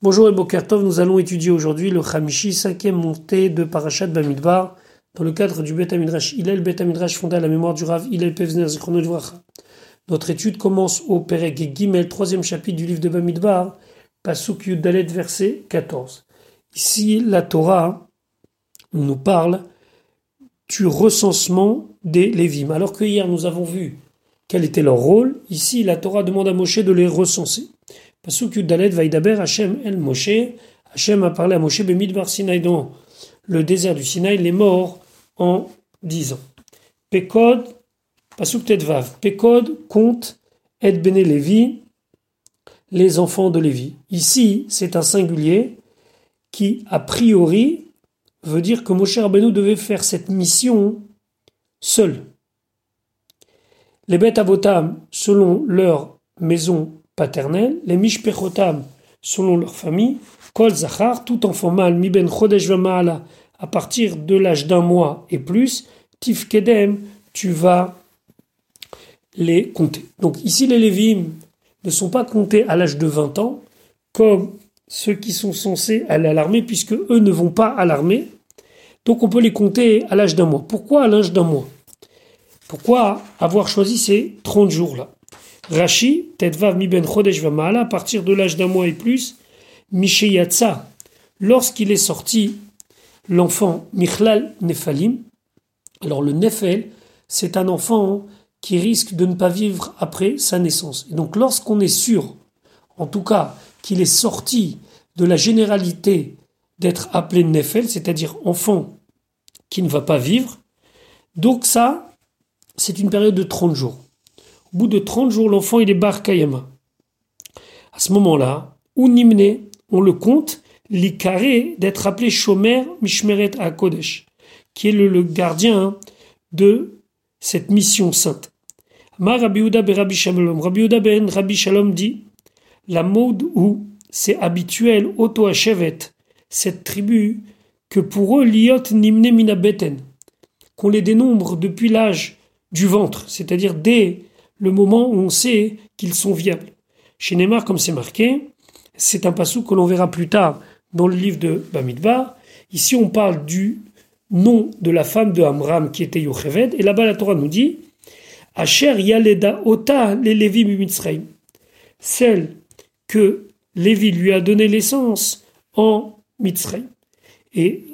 Bonjour et Bokertov, nous allons étudier aujourd'hui le Khamishi, cinquième montée de Parashat Bamidbar, dans le cadre du Bet Amidrash Hillel, Bet Amidrash fondé à la mémoire du Rav Hillel Pevzner Zichronodivracha. Notre étude commence au Perek Gimel, troisième chapitre du livre de Bamidbar, Pasuk Yudalet, verset 14. Ici, la Torah nous parle du recensement des Lévim. Alors que hier nous avons vu quel était leur rôle, ici la Torah demande à Moshe de les recenser. Pasuk Yudalet Vaidaber Hashem El Moshe. Hashem a parlé à Moshe Bemidbar Sinaï dans le désert du Sinaï, les morts en disant Pekod, Pasuk Tedvav, Pekod compte Et Bene Lévi, les enfants de Lévi. Ici, c'est un singulier qui, a priori, veut dire que Moshe Rabbeinu devait faire cette mission seul. Les bêtes avotam, selon leur maison les mishpechotam selon leur famille, kol zachar, tout enfant mâle, mi ben chodesh à partir de l'âge d'un mois et plus, tifkedem, tu vas les compter. Donc ici, les lévim ne sont pas comptés à l'âge de 20 ans, comme ceux qui sont censés aller à l'armée, puisque eux ne vont pas à l'armée. Donc on peut les compter à l'âge d'un mois. Pourquoi à l'âge d'un mois? Pourquoi avoir choisi ces 30 jours-là? Rashi, Tetvav mi ben chodesh à partir de l'âge d'un mois et plus, Misheyatsa, lorsqu'il est sorti l'enfant Michlal Nephalim. Alors le Nefel, c'est un enfant qui risque de ne pas vivre après sa naissance. Donc lorsqu'on est sûr, en tout cas, qu'il est sorti de la généralité d'être appelé Nefel, c'est-à-dire enfant qui ne va pas vivre, donc ça, c'est une période de 30 jours. Au bout de 30 jours, l'enfant, il est Bar Kayama. À ce moment-là, ou Nimne, on le compte, l'Ikaré d'être appelé Shomer Mishmeret HaKodesh, qui est le, gardien de cette mission sainte. Ma Rabbi ben Rabbi Shalom. Rabbi ben Rabbi Shalom dit La mode où c'est habituel, auto cette tribu, que pour eux, liot nimne minabeten, qu'on les dénombre depuis l'âge du ventre, c'est-à-dire dès le moment où on sait qu'ils sont viables. Chez Neymar, comme c'est marqué, c'est un passou que l'on verra plus tard dans le livre de Bamidbar. Ici, on parle du nom de la femme de Amram qui était Yocheved, et là-bas la Torah nous dit Asher Yaleda Ota les Lévi Mitzrayim. Celle que Lévi lui a donné l'essence en Mitzrayim. Et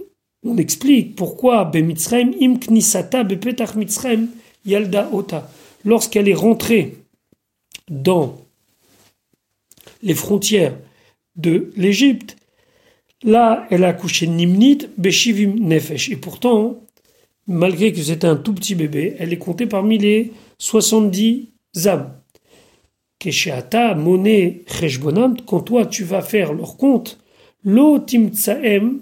on explique pourquoi Bemitzrayim im knisata bepetach Mitzrayim Yalda Ota lorsqu'elle est rentrée dans les frontières de l'Égypte, là, elle a accouché Nimnit Beshivim Nefesh. Et pourtant, malgré que c'était un tout petit bébé, elle est comptée parmi les 70 âmes. Kesheata, Moné, Cheshbonam, quand toi tu vas faire leur compte, Lo Timtsaem,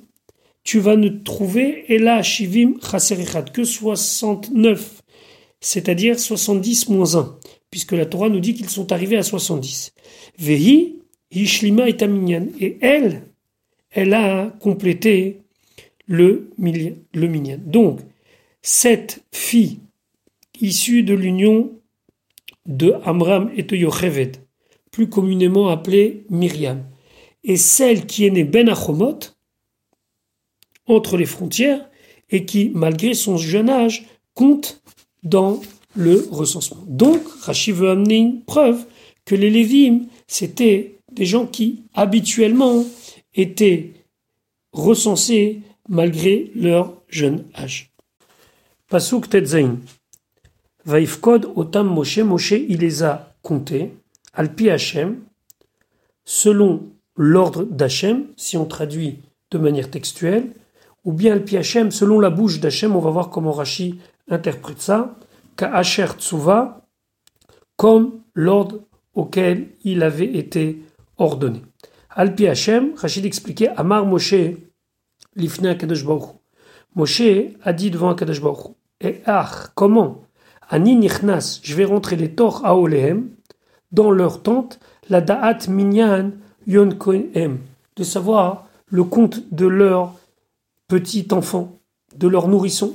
tu vas ne trouver, et là, Shivim Chaserichat, que 69 c'est-à-dire 70 moins 1, puisque la Torah nous dit qu'ils sont arrivés à 70. Vehi, Ishlima et Taminyan. Et elle, elle a complété le, minyan. Donc, cette fille issue de l'union de Amram et de Yocheved, plus communément appelée Myriam, et celle qui est née Ben Achomot, entre les frontières, et qui, malgré son jeune âge, compte dans le recensement. Donc, Rashi veut amener une preuve que les Lévim, c'était des gens qui, habituellement, étaient recensés malgré leur jeune âge. Pasuk Tetzain. Vaifkod otam Moshe, Moshe, il les a comptés, alpi Hashem, selon l'ordre d'Hachem, si on traduit de manière textuelle, ou bien alpi Hashem, selon la bouche d'Hachem, on va voir comment Rashi interprète ça, Ka'asher Tsuva, comme l'ordre auquel il avait été ordonné. Alpi Hashem, Rachid expliquait, Amar Moshe, l'ifne Akadosh Moshe a dit devant Baruch Et ah, comment Ani nichnas, je vais rentrer les torts à Olehem, dans leur tente, la da'at minyan yon de savoir le compte de leur petit enfant, de leur nourrisson.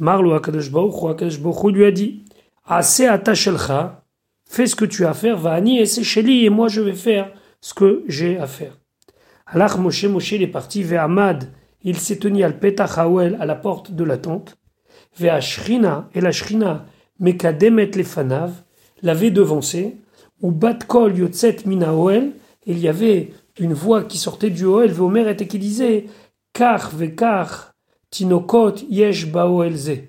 Marlo Akadosh Baruch lui a dit Assez fais ce que tu as à faire, va Ani et c'est et moi je vais faire ce que j'ai à faire. Alach Moshe, Moshe est parti, Ve'amad, il s'est tenu al Petach à la porte de la tente, Ve'ashrina, et la Shrina, Mekademet lefanav, l'avait devancé, ou Batkol Yotzet Mina il y avait une voix qui sortait du Oel, Veomer était qui disait, Kar Vekar, Tinokot Yesh Baoelze.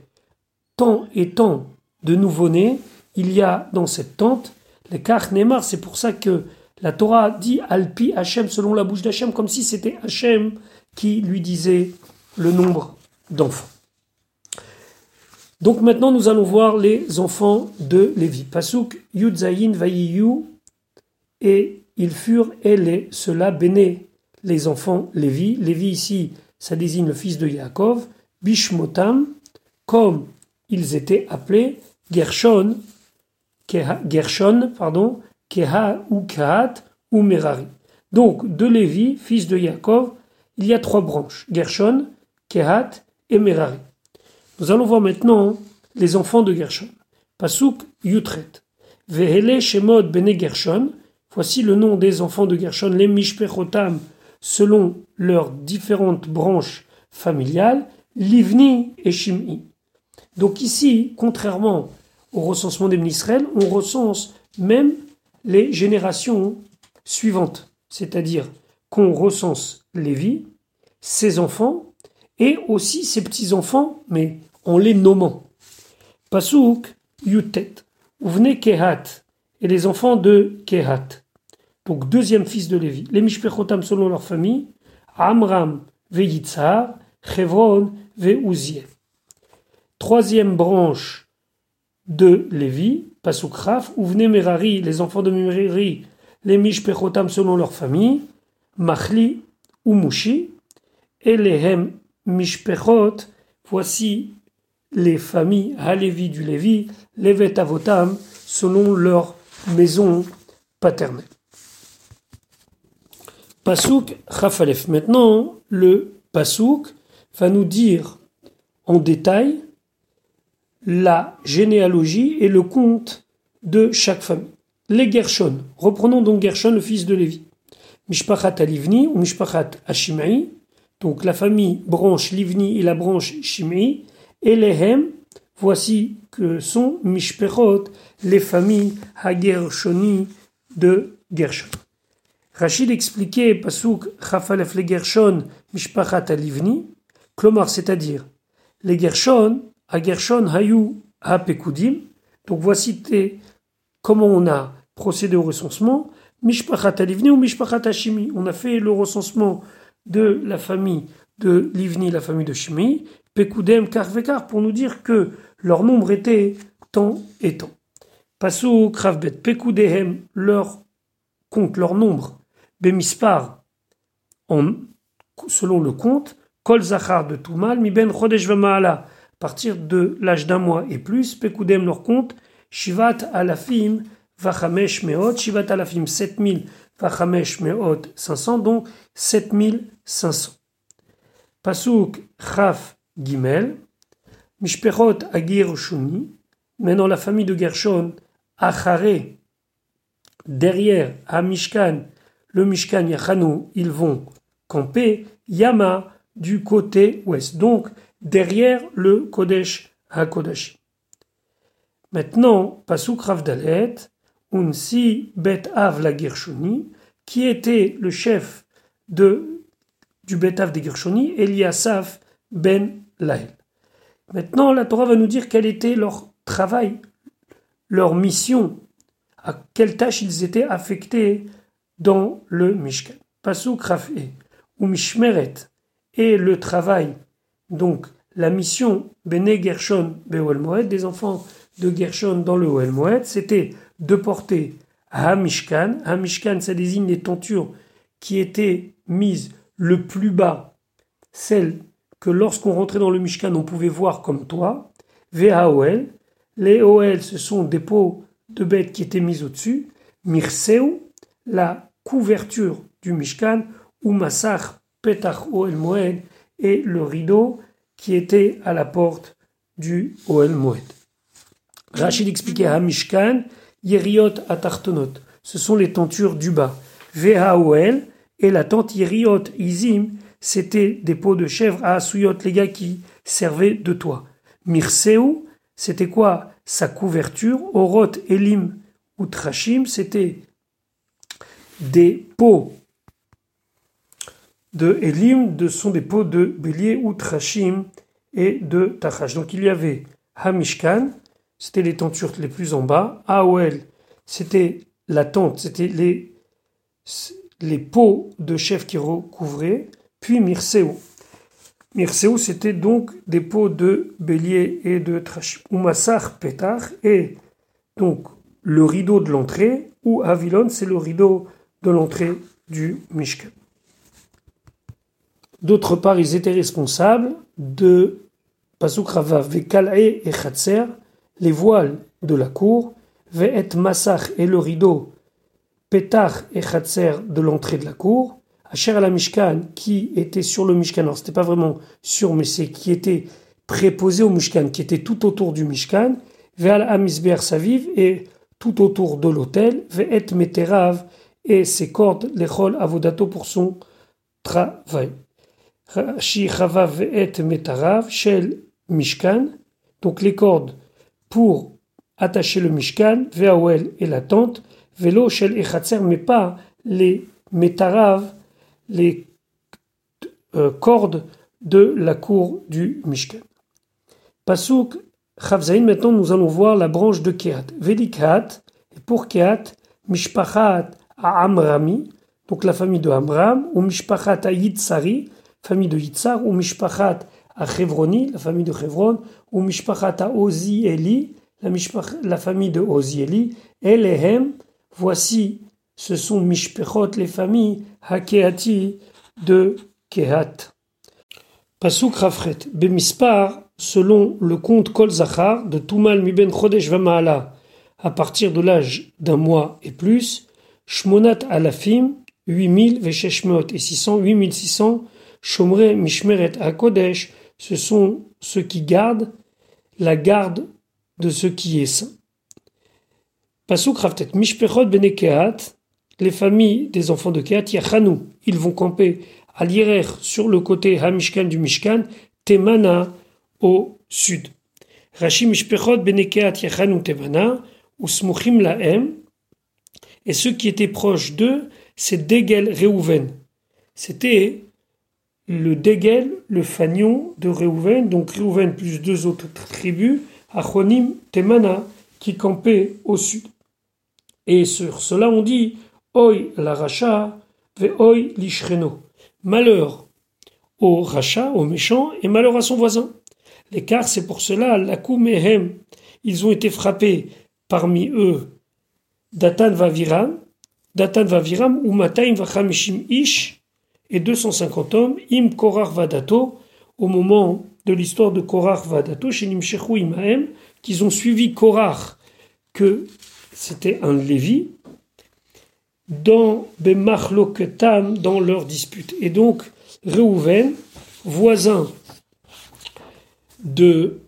Tant et tant de nouveau-nés, il y a dans cette tente, les Kar Neymar, c'est pour ça que la Torah dit Alpi Hachem selon la bouche d'Hachem, comme si c'était Hachem qui lui disait le nombre d'enfants. Donc maintenant nous allons voir les enfants de Lévi. Pasuk Yudzayin Vayiyu et ils furent et cela béné les enfants Lévi. Lévi ici ça désigne le fils de Yaakov. Bishmotam comme ils étaient appelés Gershon, Gershon pardon, Keha ou Kahat ou Merari. Donc, de Lévi, fils de Yaakov, il y a trois branches, Gershon, Kehat et Merari. Nous allons voir maintenant les enfants de Gershon. Pasuk Yutret. Vehele Shemot Bene Gershon. Voici le nom des enfants de Gershon, les Mishpechotam, selon leurs différentes branches familiales, Livni et Shim'i. Donc ici, contrairement au recensement des Israël, on recense même les générations suivantes, c'est-à-dire qu'on recense Lévi, ses enfants, et aussi ses petits-enfants, mais en les nommant. Pasuk Yutet, venez Kehat, et les enfants de Kehat. Donc deuxième fils de Lévi. Les Mishpechotam selon leur famille, Amram Veyitzar, Chevron Veuziel. Troisième branche de Lévi, Pasukraf, venez Merari, les enfants de Merari, les Mishpechotam selon leur famille, Machli ou Mushi, et les Hem Mishpechot, voici les familles Halevi du Lévi, les Vetavotam selon leur maison paternelle. Pasuk Chafalef. Maintenant, le Pasuk va nous dire en détail la généalogie et le compte de chaque famille. Les Gershon. Reprenons donc Gershon, le fils de Lévi. Mishpachat Alivni ou Mishpachat Ashimai. Donc la famille branche Livni et la branche Shimei. Et les Hem, voici que sont Mishpechot, les familles Hagershoni de Gershon. Rachid expliquait Pasuk Chafalef les Gershon Mishpachat Alivni. Klomar, c'est-à-dire les Gershon à Gershon Hayu Pekudim. Donc voici comment on a procédé au recensement. Mishpachat Livni ou Mishpachat Hashimi. On a fait le recensement de la famille de Livni, la famille de Shimi. Pekudem Karvekar pour nous dire que leur nombre était tant et tant. Pasu Kravbet Pekudehem leur compte, leur nombre. Bemispar selon le compte. Kol Zachar de Tumal, Miben Chodesh Vamaala partir de l'âge d'un mois et plus, Pekudem leur compte, Shivat alafim vachamesh meot, Shivat alafim 7000 vachamesh meot 500, donc 7500. Pasuk Chaf Gimel, Mishpechot Agir Shuni, maintenant la famille de Gershon, Achare, derrière à le Mishkan Yachanu, ils vont camper, Yama du côté ouest. Donc, derrière le Kodesh HaKodashi. Maintenant, Pasuk Ravdalet, Unsi Bet Av la Gershoni, qui était le chef de, du Bet Av des Gershoni, Eliasaf Ben Lael. Maintenant, la Torah va nous dire quel était leur travail, leur mission, à quelle tâche ils étaient affectés dans le Mishkan. Pasuk Rafé, ou Mishmeret, et le travail donc la mission Bene Gershon des enfants de Gershon dans le Moed, c'était de porter Hamishkan. Hamishkan, ça désigne les tentures qui étaient mises le plus bas, celles que lorsqu'on rentrait dans le Mishkan, on pouvait voir comme toi. Ve'aoel, les Oel, ce sont des pots de bêtes qui étaient mises au-dessus. Mirseu, la couverture du Mishkan, ou Masach Petach Oel Moed, et le rideau qui était à la porte du Oel Moed. Rachid expliquait à Mishkan, Yeriot Atartonot, ce sont les tentures du bas. Veha Oel, et la tente Yeriot Izim, c'était des pots de chèvre à Asuyot, les gars qui servaient de toit. Mirseu, c'était quoi? Sa couverture. Oroth Elim ou c'était des pots de Elim, de sont des pots de bélier ou Trachim et de Tachash. Donc il y avait Hamishkan, c'était les tentures les plus en bas. Aoel, c'était la tente, c'était les, les pots de chef qui recouvraient. Puis Mirseu. Mirseu, c'était donc des pots de bélier et de Trachim. Umasar Petar, et donc le rideau de l'entrée, ou Avilon, c'est le rideau de l'entrée du Mishkan. D'autre part, ils étaient responsables de Pasuk Rava, et Chatser, les voiles de la cour, Ve'et Massach et le rideau, Petar et Chatser de l'entrée de la cour, Asher la Mishkan, qui était sur le Mishkan, alors c'était pas vraiment sur, mais c'est qui était préposé au Mishkan, qui était tout autour du Mishkan, Ve'al Amisber Saviv, et tout autour de l'autel, Ve'et Meterav, et ses cordes, l'échol avodato pour son travail. Chavav et Metarav, Shel Mishkan, donc les cordes pour attacher le Mishkan, Veawel et la tente, Velo Shel Echatzer, mais pas les Metarav, les euh, cordes de la cour du Mishkan. Pasuk Chavzaïn, maintenant nous allons voir la branche de Kehat. Vedikat, et pour Kehat, Mishpachat à Amrami, donc la famille de Amram, ou Mishpachat à Yitzari, famille de Yitzar, ou Mishpachat à Chevroni, la famille de Chevron, ou Mishpachat à Ozieli, la, famille de Ozieli, Elehem, voici, ce sont Mishpechot, les familles Hakeati de Kehat. Pasuk Rafret, Bemispar, selon le compte Kol Zachar de Tumal Miben Chodesh Vamaala, à partir de l'âge d'un mois et plus, Shmonat alafim, 8000, Vesheshmot et 600, 8600, Shomre Mishmeret Akodesh, ce sont ceux qui gardent la garde de ce qui est saint. Pasuk Raftet, Mishpechot Benekeat, les familles des enfants de Kehat, Yachanou, ils vont camper à l'Irer sur le côté Hamishkan du Mishkan, Temana au sud. Rashi Mishpechot Benekeat Yachanou Temana, Usmuchim Laem, et ceux qui étaient proches d'eux, c'est Degel Reuven. C'était le Degel, le fanion de Reuven, donc Reuven plus deux autres tribus, Achonim Temana, qui campaient au sud. Et sur cela on dit Oi la racha, ve oi l'ishreno. Malheur au rachat, au méchant, et malheur à son voisin. L'écart, c'est pour cela, la Mehem, ils ont été frappés parmi eux Datan Vaviram, Datan Vaviram, ou Mataim Vachamishim Ish, et 250 hommes, Im Korar Vadato, au moment de l'histoire de Korar Vadato, chez Nimshechu Imahem, qu'ils ont suivi Korar, que c'était un Lévi, dans Bemachloketam, dans leur dispute. Et donc, Reuven, voisin de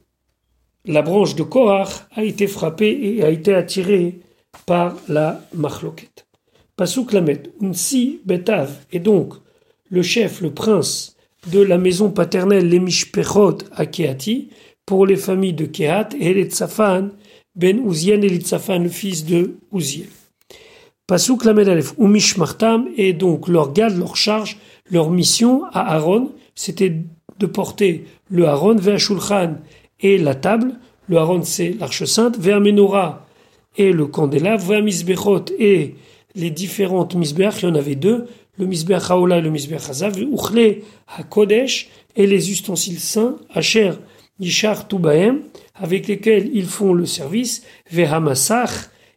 la branche de Korar, a été frappé et a été attiré par la machloket. Pasuk Lamed, Unsi Betav, et donc le chef, le prince de la maison paternelle, les Mishpechot à Keati, pour les familles de Kehat, et Elitzafan, ben Uzien Elitzafan, le fils de Uziel. Pasuk Lamed Alef, Umishmartam, et donc leur garde, leur charge, leur mission à Aaron, c'était de porter le Aaron vers Shulchan et la table. Le Aaron, c'est l'arche sainte, vers Menorah, et le candélabre, misbechot et les différentes misbech, il y en avait deux, le misbech haola et le misbech hazav, uchle hakodesh et les ustensiles saints, asher yishar tubaem, avec lesquels ils font le service,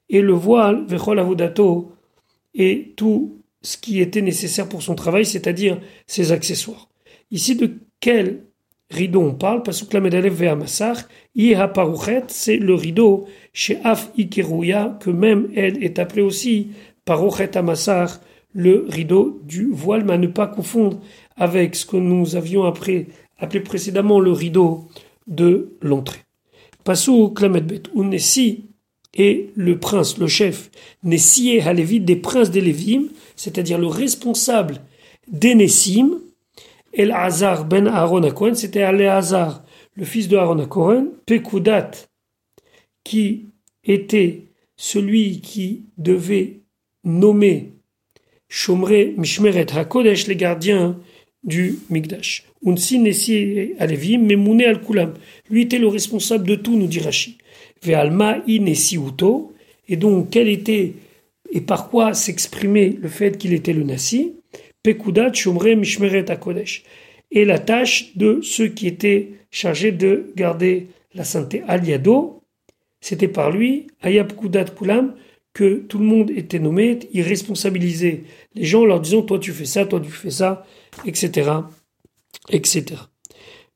et le voile, vechol avodato et tout ce qui était nécessaire pour son travail, c'est-à-dire ses accessoires. Ici, de quel rideau on parle, parce que la Medalev Ve'amassar, Parouchet, c'est le rideau chez Af Ikerouya, que même elle est appelée aussi Parouchet Amassar, le rideau du voile, mais à ne pas confondre avec ce que nous avions appelé, précédemment le rideau de l'entrée. Passou Klamedbet, ou Nessi et le prince, le chef, Nessi et Halévit, des princes des Lévim, c'est-à-dire le responsable d'Enessim, El Hazar ben Aaron Cohen, c'était Hazar, le fils de Aaron Cohen, Pekudat, qui était celui qui devait nommer Shomre Mishmeret HaKodesh, les gardiens du Migdash. Unsi Nessi Alevim, Memoune al Kulam. Lui était le responsable de tout, nous dit Rashi. Ve'alma Inesi Uto. Et donc, quel était et par quoi s'exprimait le fait qu'il était le Nasi Pekudat. Et la tâche de ceux qui étaient chargés de garder la sainteté. Aliado, c'était par lui, Ayab Kudat Kulam, que tout le monde était nommé, il responsabilisait les gens en leur disant toi tu fais ça, toi tu fais ça, etc. etc.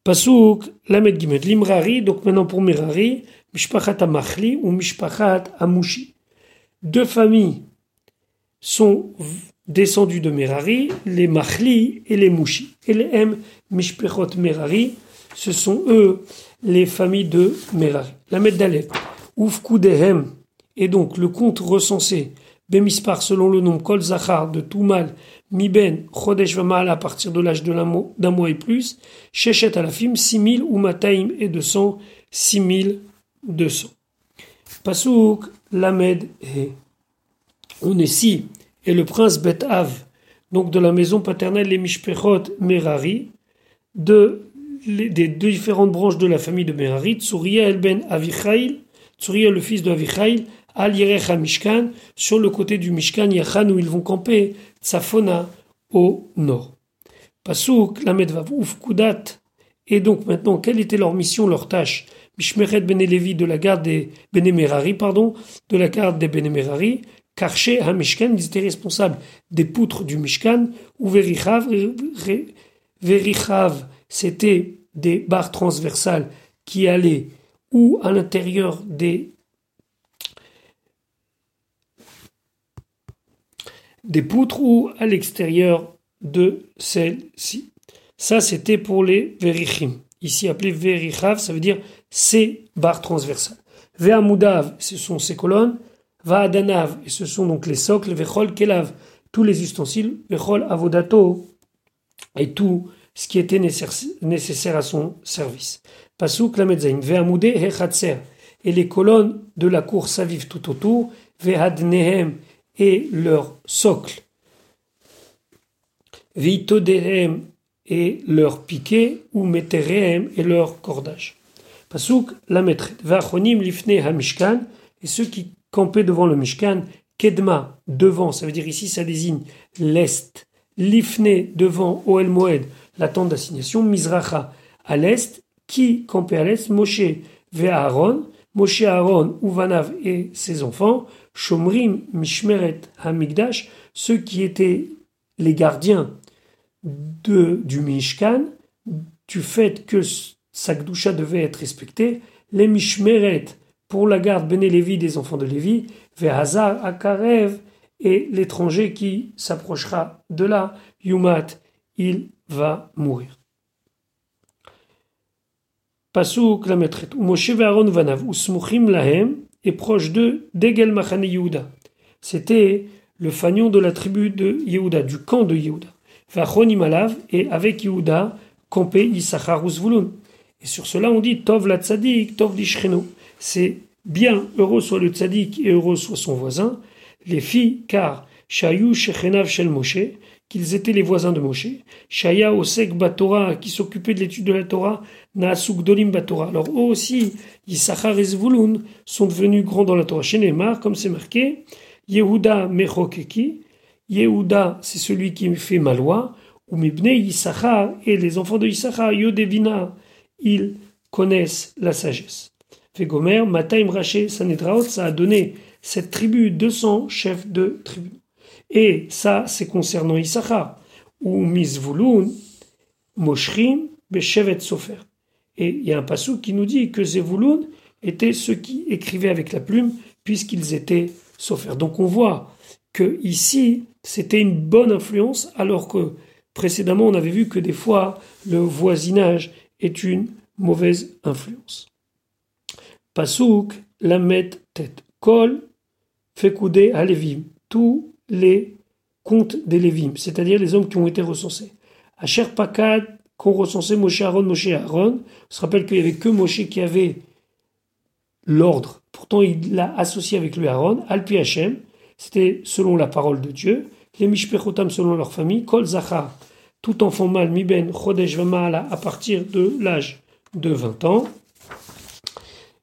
Pasuk, Lamed Gimet, Limrari, donc maintenant pour Merari, Mishpachat Amachli ou Mishpachat Amushi. Deux familles sont descendues de Merari, les Machli et les Mushi. Et les M, Mishpechot Merari, ce sont eux les familles de Merari. Lamed Dalef, Ufkudehem, et donc le compte recensé, Bemispar selon le nom Kol Zachar de tout mâle, Miben, Chodesh Vamal à partir de l'âge d'un mois et plus, Shechet Alafim, 6000 ou Mataim et 200, 6200. Pasuk, Lamed et on est et le prince Bet Av, donc de la maison paternelle les Mishpechot Merari, de, des différentes branches de la famille de Merari, El ben Avichail, Tsuriel le fils de Avichail, Al Mishkan, sur le côté du Mishkan Yachan où ils vont camper, Tsafona au nord. Pasuk, Lamed Vav, Kudat. Et donc maintenant, quelle était leur mission, leur tâche? Mishmeret Ben de la garde des Benemerari, pardon, de la garde des Benemerari, Karché Mishkan, ils étaient responsables des poutres du Mishkan, ou Verichav, Verichav, c'était des barres transversales qui allaient ou à l'intérieur des poutres ou à l'extérieur de celle-ci. Ça, c'était pour les verichim. Ici appelé verichav, ça veut dire ces barres transversales. Ve'amudav, ce sont ces colonnes. Va'adanav, et ce sont donc les socles. Vechol kelav, tous les ustensiles. Vechol avodato, et tout ce qui était nécessaire à son service. Pasuk lametzain. Ve'amudé hechatser, et les colonnes de la cour s'avivent tout autour. Ve'adnehem, et leur socle, Vitodehem et leur piquet, ou Meterehem et leur cordage. Pasuk la maître. Vachonim lifne hamishkan, et ceux qui campaient devant le Mishkan, Kedma, devant, ça veut dire ici ça désigne l'est, Lifne, devant Oel Moed, la tente d'assignation, Mizracha, à l'est, qui campait à l'est, Moshe, Aaron, Moshe Aaron, Uvanav et ses enfants, Shomrim Mishmeret Hamikdash, ceux qui étaient les gardiens de, du Mishkan, du fait que Sakdusha devait être respecté, les Mishmeret pour la garde Béné Lévi des enfants de Lévi, Vehazar Akarev, et l'étranger qui s'approchera de là, Yumat, il va mourir. Pasuk la maîtrette. Moshe Aaron vanav usmuchim lahem et proche de Degel Machane Yehuda. C'était le fanion de la tribu de Yehuda, du camp de Yehuda. Vachonim alav et avec Yehuda campé Issachar Zvulun. Et sur cela on dit Tov la tzadik, Tov l'ishreno. C'est bien, heureux soit le tzadik et heureux soit son voisin, les filles, car Shayu Shechenav Shel Moshe, qu'ils étaient les voisins de Moshe. Shaya Osek Batora, qui s'occupait de l'étude de la Torah, Naasuk Dolim Batora. Alors eux aussi, Yisachar et sont devenus grands dans la Torah. Chez Neymar, comme c'est marqué, Yehuda Mechokeki. Yehuda, c'est celui qui fait ma loi. Ou Mibne Yisachar, et les enfants de Yisachar, Yodevina, ils connaissent la sagesse. Fegomer, Mataim Raché, Sanedraot, ça a donné cette tribu 200 chefs de tribu. Et ça, c'est concernant Issachar. Ou Mizvulun, Moshrim, Beshevet Sofer. Et il y a un passou qui nous dit que Zevulun étaient ceux qui écrivaient avec la plume, puisqu'ils étaient Sofer. Donc on voit que ici, c'était une bonne influence, alors que précédemment, on avait vu que des fois, le voisinage est une mauvaise influence. Pasouk, la met tête. Kol, à Tous les compte des Lévim, c'est-à-dire les hommes qui ont été recensés. Asher Pakad, qu'ont recensé Moshe Aaron, Moshe Aaron. On se rappelle qu'il n'y avait que Moshe qui avait l'ordre. Pourtant, il l'a associé avec lui Aaron. Alpi Hashem, c'était selon la parole de Dieu. Les Mishpechotam selon leur famille. Kol Zachar, tout enfant mâle, Miben, Chodesh Vamala, à partir de l'âge de 20 ans.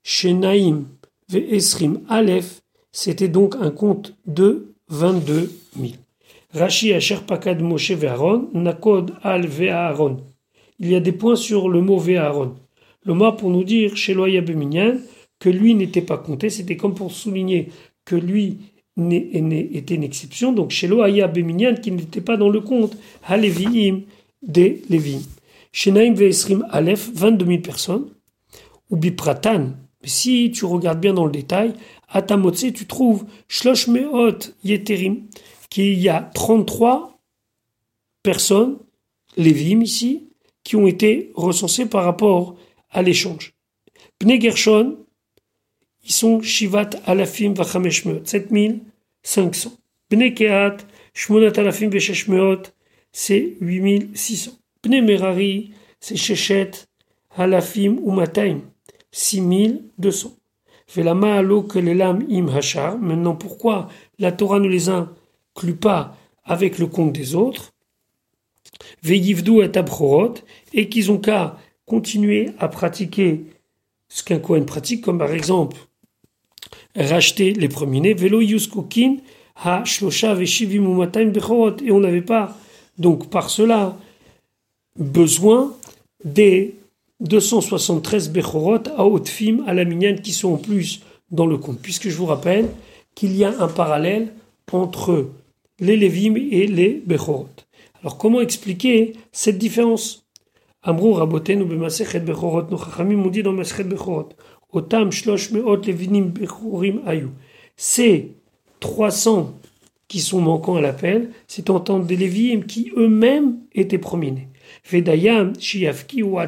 Shenaim Ve Esrim Aleph, c'était donc un compte de 22 000. Rashi Asher Pakad Moshe Aaron, Nakod Al Ve Aaron. Il y a des points sur le mot Ve Aaron. Le mot pour nous dire chez Loya que lui n'était pas compté, c'était comme pour souligner que lui était une exception, donc chez Loaya Beminyan qui n'était pas dans le compte, Haleviim des Lévim. Chez Naïm Ve'esrim Aleph, 22 000 personnes, ou Bipratan, si tu regardes bien dans le détail, à Tamotse, tu trouves Shlosh Meot Yeterim, qu'il y a 33 personnes, Lévim ici, qui ont été recensées par rapport à l'échange. Pne Gershon, ils sont Shivat Alafim Vachameshmeot, 7500. Pne Kehat, Shmonat Alafim Vesheshmeot, c'est 8600. Pne Merari, c'est Shechet Alafim Umataim, 6200. Velama alo que les lames im. Maintenant, pourquoi la Torah ne les inclut pas avec le compte des autres? Veyivdu et et qu'ils ont qu'à continuer à pratiquer ce qu'un Kohen pratique, comme par exemple racheter les premiers-nés, velo yuskokin ha shlosha et on n'avait pas, donc par cela, besoin des 273 Bechorot à Haute-Fim, à la Minyan, qui sont en plus dans le compte. Puisque je vous rappelle qu'il y a un parallèle entre les Lévim et les Bechorot. Alors comment expliquer cette différence? Amrou Raboten ou Bemasechet Bechorot, nos Chachamim dit dans Masechet Bechorot, Otam Shlosh Meot Levinim Bechorim Ayu. Ces 300 qui sont manquants à l'appel, c'est en tant des Lévim qui eux-mêmes étaient prominés. Vedayam, Shiafki ou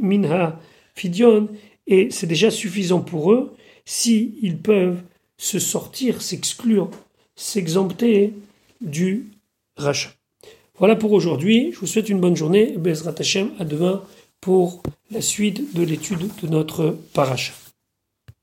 Minha Fidion, et c'est déjà suffisant pour eux si peuvent se sortir, s'exclure, s'exempter du rachat. Voilà pour aujourd'hui. Je vous souhaite une bonne journée. Bezrat Hashem, à demain pour la suite de l'étude de notre paracha.